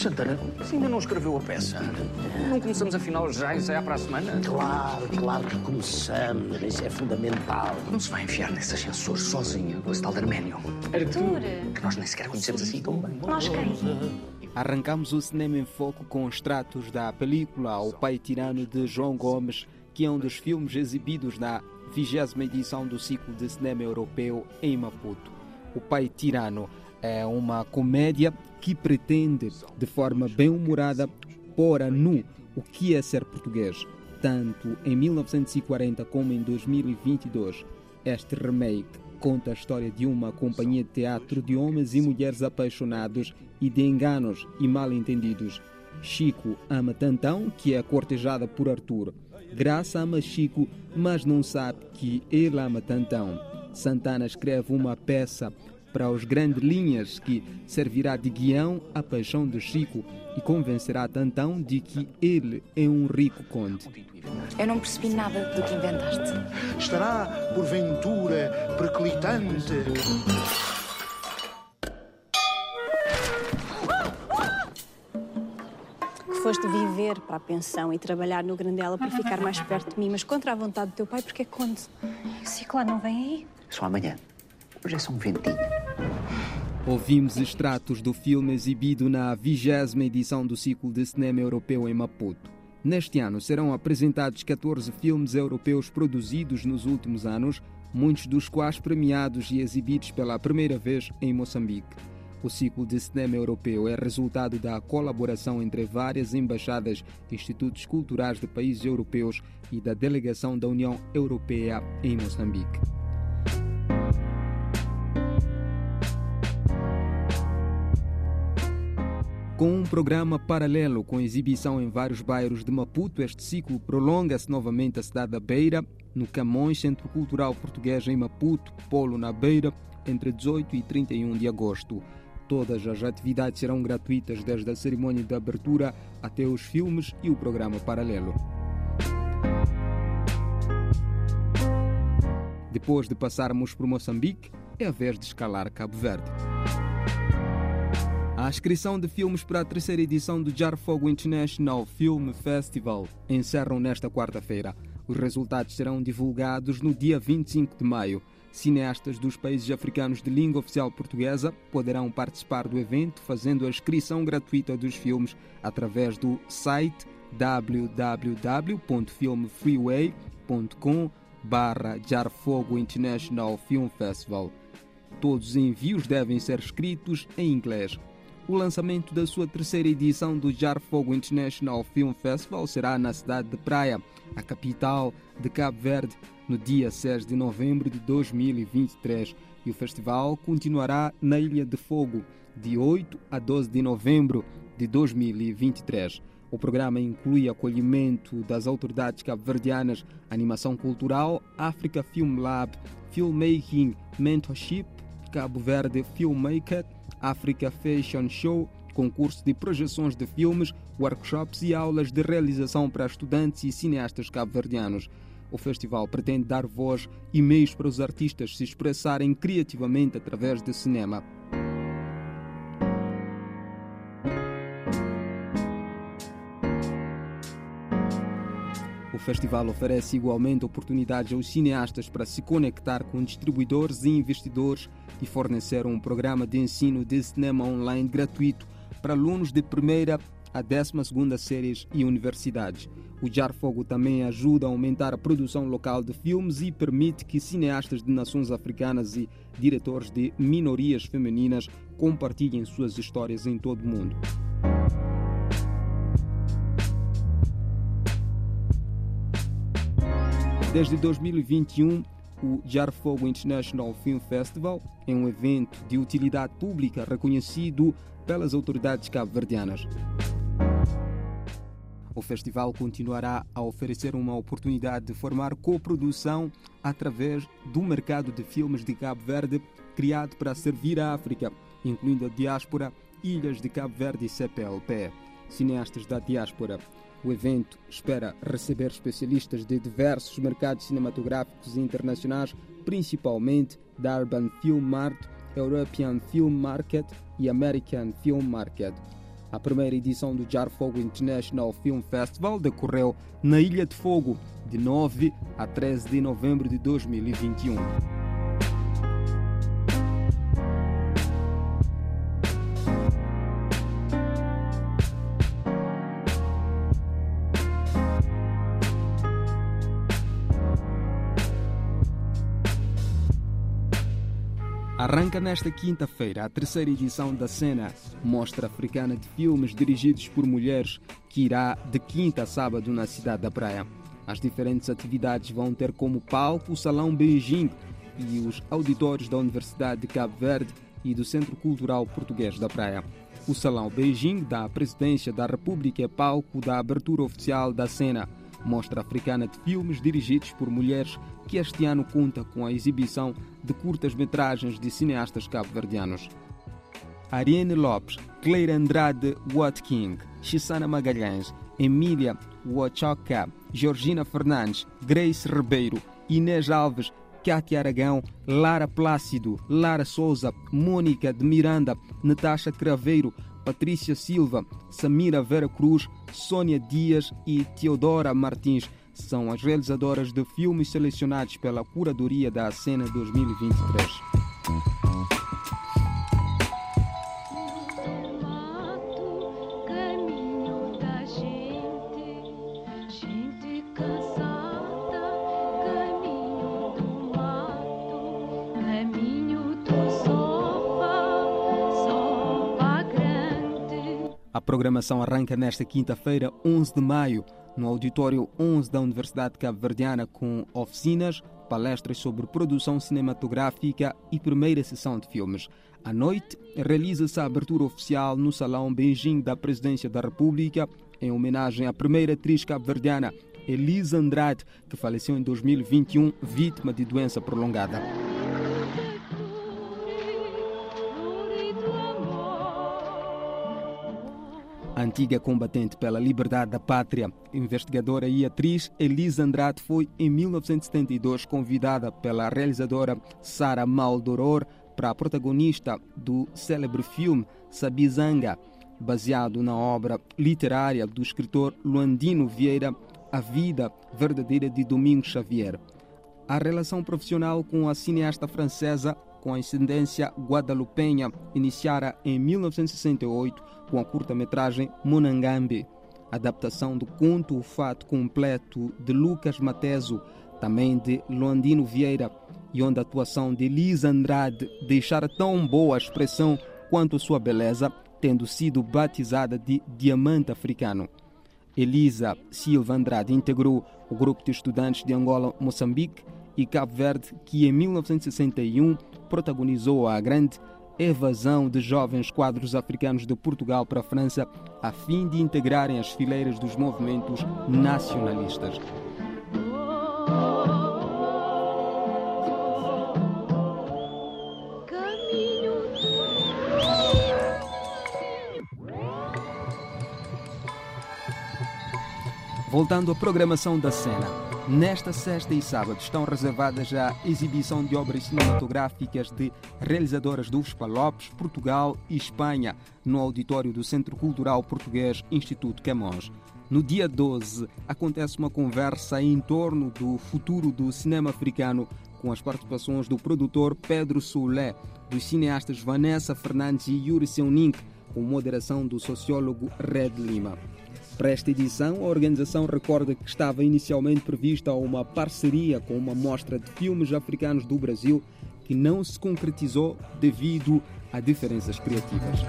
Santana, se ainda não escreveu a peça, não começamos afinal já e saia para a semana? Claro, claro que começamos. Isso é fundamental. Não se vai enfiar nesse ascensor sozinho com esse tal de Arménio. Arthur! Que nós nem sequer conhecemos assim tão bem. Nós quem? Arrancamos o cinema em foco com extratos da película O Pai Tirano de João Gomes, que é um dos filmes exibidos na vigésima edição do ciclo de cinema europeu em Maputo. O Pai Tirano é uma comédia que pretende, de forma bem-humorada, pôr a nu o que é ser português, tanto em 1940 como em 2022. Este remake conta a história de uma companhia de teatro de homens e mulheres apaixonados e de enganos e mal-entendidos. Chico ama Tantão, que é cortejada por Arthur. Graça ama Chico, mas não sabe que ele ama Tantão. Santana escreve uma peça para os grandes linhas que servirá de guião à paixão de Chico e convencerá Tantão de que ele é um rico conde. Eu não percebi nada do que inventaste. Estará, porventura, perclitante. que foste viver para a pensão e trabalhar no Grandela para ficar mais perto de mim, mas contra a vontade do teu pai, porque é conde. O ciclo não vem aí? Só amanhã. Hoje é só um ventinho. Ouvimos extratos do filme exibido na vigésima edição do ciclo de cinema europeu em Maputo. Neste ano serão apresentados 14 filmes europeus produzidos nos últimos anos, muitos dos quais premiados e exibidos pela primeira vez em Moçambique. O ciclo de cinema europeu é resultado da colaboração entre várias embaixadas institutos culturais de países europeus e da delegação da União Europeia em Moçambique. Com um programa paralelo com exibição em vários bairros de Maputo, este ciclo prolonga-se novamente à cidade da Beira, no Camões Centro Cultural Português em Maputo, Polo na Beira, entre 18 e 31 de agosto. Todas as atividades serão gratuitas, desde a cerimônia de abertura até os filmes e o programa paralelo. Depois de passarmos por Moçambique, é a vez de escalar Cabo Verde. A inscrição de filmes para a terceira edição do Jar Fogo International Film Festival encerram nesta quarta-feira. Os resultados serão divulgados no dia 25 de maio. Cineastas dos países africanos de língua oficial portuguesa poderão participar do evento fazendo a inscrição gratuita dos filmes através do site www.filmfreeway.com barra International Film Festival. Todos os envios devem ser escritos em inglês. O lançamento da sua terceira edição do Jar Fogo International Film Festival será na cidade de Praia, a capital de Cabo Verde, no dia 6 de novembro de 2023. E o festival continuará na Ilha de Fogo, de 8 a 12 de novembro de 2023. O programa inclui acolhimento das autoridades cabo-verdianas, animação cultural, Africa Film Lab, Filmmaking Mentorship, Cabo Verde Filmmaker, Africa Fashion Show, concurso de projeções de filmes, workshops e aulas de realização para estudantes e cineastas cabo-verdianos. O festival pretende dar voz e meios para os artistas se expressarem criativamente através de cinema. Festival oferece igualmente oportunidades aos cineastas para se conectar com distribuidores e investidores e fornecer um programa de ensino de cinema online gratuito para alunos de primeira a 12 séries e universidades. O Jar Fogo também ajuda a aumentar a produção local de filmes e permite que cineastas de nações africanas e diretores de minorias femininas compartilhem suas histórias em todo o mundo. Desde 2021, o Jar Fogo International Film Festival é um evento de utilidade pública reconhecido pelas autoridades cabo-verdianas. O festival continuará a oferecer uma oportunidade de formar coprodução através do mercado de filmes de Cabo Verde, criado para servir a África, incluindo a diáspora, ilhas de Cabo Verde e CPLP. Cineastas da diáspora o evento espera receber especialistas de diversos mercados cinematográficos internacionais, principalmente da Urban Film Mart, European Film Market e American Film Market. A primeira edição do Jar Fogo International Film Festival decorreu na Ilha de Fogo, de 9 a 13 de novembro de 2021. Arranca nesta quinta-feira a terceira edição da Cena, Mostra Africana de Filmes dirigidos por mulheres, que irá de quinta a sábado na cidade da Praia. As diferentes atividades vão ter como palco o Salão Beijing e os auditórios da Universidade de Cabo Verde e do Centro Cultural Português da Praia. O Salão Beijing da Presidência da República é palco da abertura oficial da Cena, Mostra Africana de Filmes dirigidos por mulheres que este ano conta com a exibição de curtas-metragens de cineastas cabo-verdianos. Ariane Lopes, Cleira Andrade Watking, Chisana Magalhães, Emília Wachoka, Georgina Fernandes, Grace Ribeiro, Inês Alves, Cátia Aragão, Lara Plácido, Lara Souza, Mônica de Miranda, Natasha Craveiro, Patrícia Silva, Samira Vera Cruz, Sônia Dias e Teodora Martins são as realizadoras de filmes selecionados pela Curadoria da Cena 2023. Programação arranca nesta quinta-feira, 11 de maio, no auditório 11 da Universidade Cabo-Verdiana com oficinas, palestras sobre produção cinematográfica e primeira sessão de filmes. À noite, realiza-se a abertura oficial no Salão Beijing da Presidência da República, em homenagem à primeira atriz cabo-verdiana, Elisa Andrade, que faleceu em 2021 vítima de doença prolongada. Antiga combatente pela liberdade da pátria, investigadora e atriz Elisa Andrade foi, em 1972, convidada pela realizadora Sara Maldoror para a protagonista do célebre filme Sabizanga, baseado na obra literária do escritor Luandino Vieira, A Vida Verdadeira de Domingos Xavier. A relação profissional com a cineasta francesa com ascendência guadalupenha iniciara em 1968 com a curta-metragem Monangambi, adaptação do conto O Fato Completo de Lucas Mateso, também de Luandino Vieira, e onde a atuação de Elisa Andrade deixara tão boa expressão quanto sua beleza, tendo sido batizada de Diamante Africano. Elisa Silva Andrade integrou o grupo de estudantes de Angola, Moçambique e Cabo Verde, que em 1961 protagonizou a grande evasão de jovens quadros africanos de Portugal para a França, a fim de integrarem as fileiras dos movimentos nacionalistas. Voltando à programação da cena. Nesta sexta e sábado estão reservadas a exibição de obras cinematográficas de realizadoras do UFPA Lopes, Portugal e Espanha, no auditório do Centro Cultural Português Instituto Camões. No dia 12, acontece uma conversa em torno do futuro do cinema africano, com as participações do produtor Pedro Soulé, dos cineastas Vanessa Fernandes e Yuri Seunink, com moderação do sociólogo Red Lima. Para esta edição, a organização recorda que estava inicialmente prevista uma parceria com uma mostra de filmes africanos do Brasil que não se concretizou devido a diferenças criativas.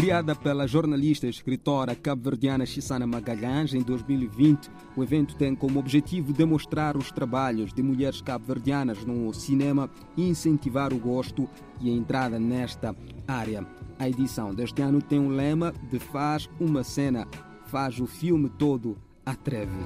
Criada pela jornalista e escritora cabo-verdiana Chisana Magalhães em 2020, o evento tem como objetivo demonstrar os trabalhos de mulheres cabo-verdianas no cinema e incentivar o gosto e a entrada nesta área. A edição deste ano tem um lema de Faz uma cena, faz o filme todo, atreve.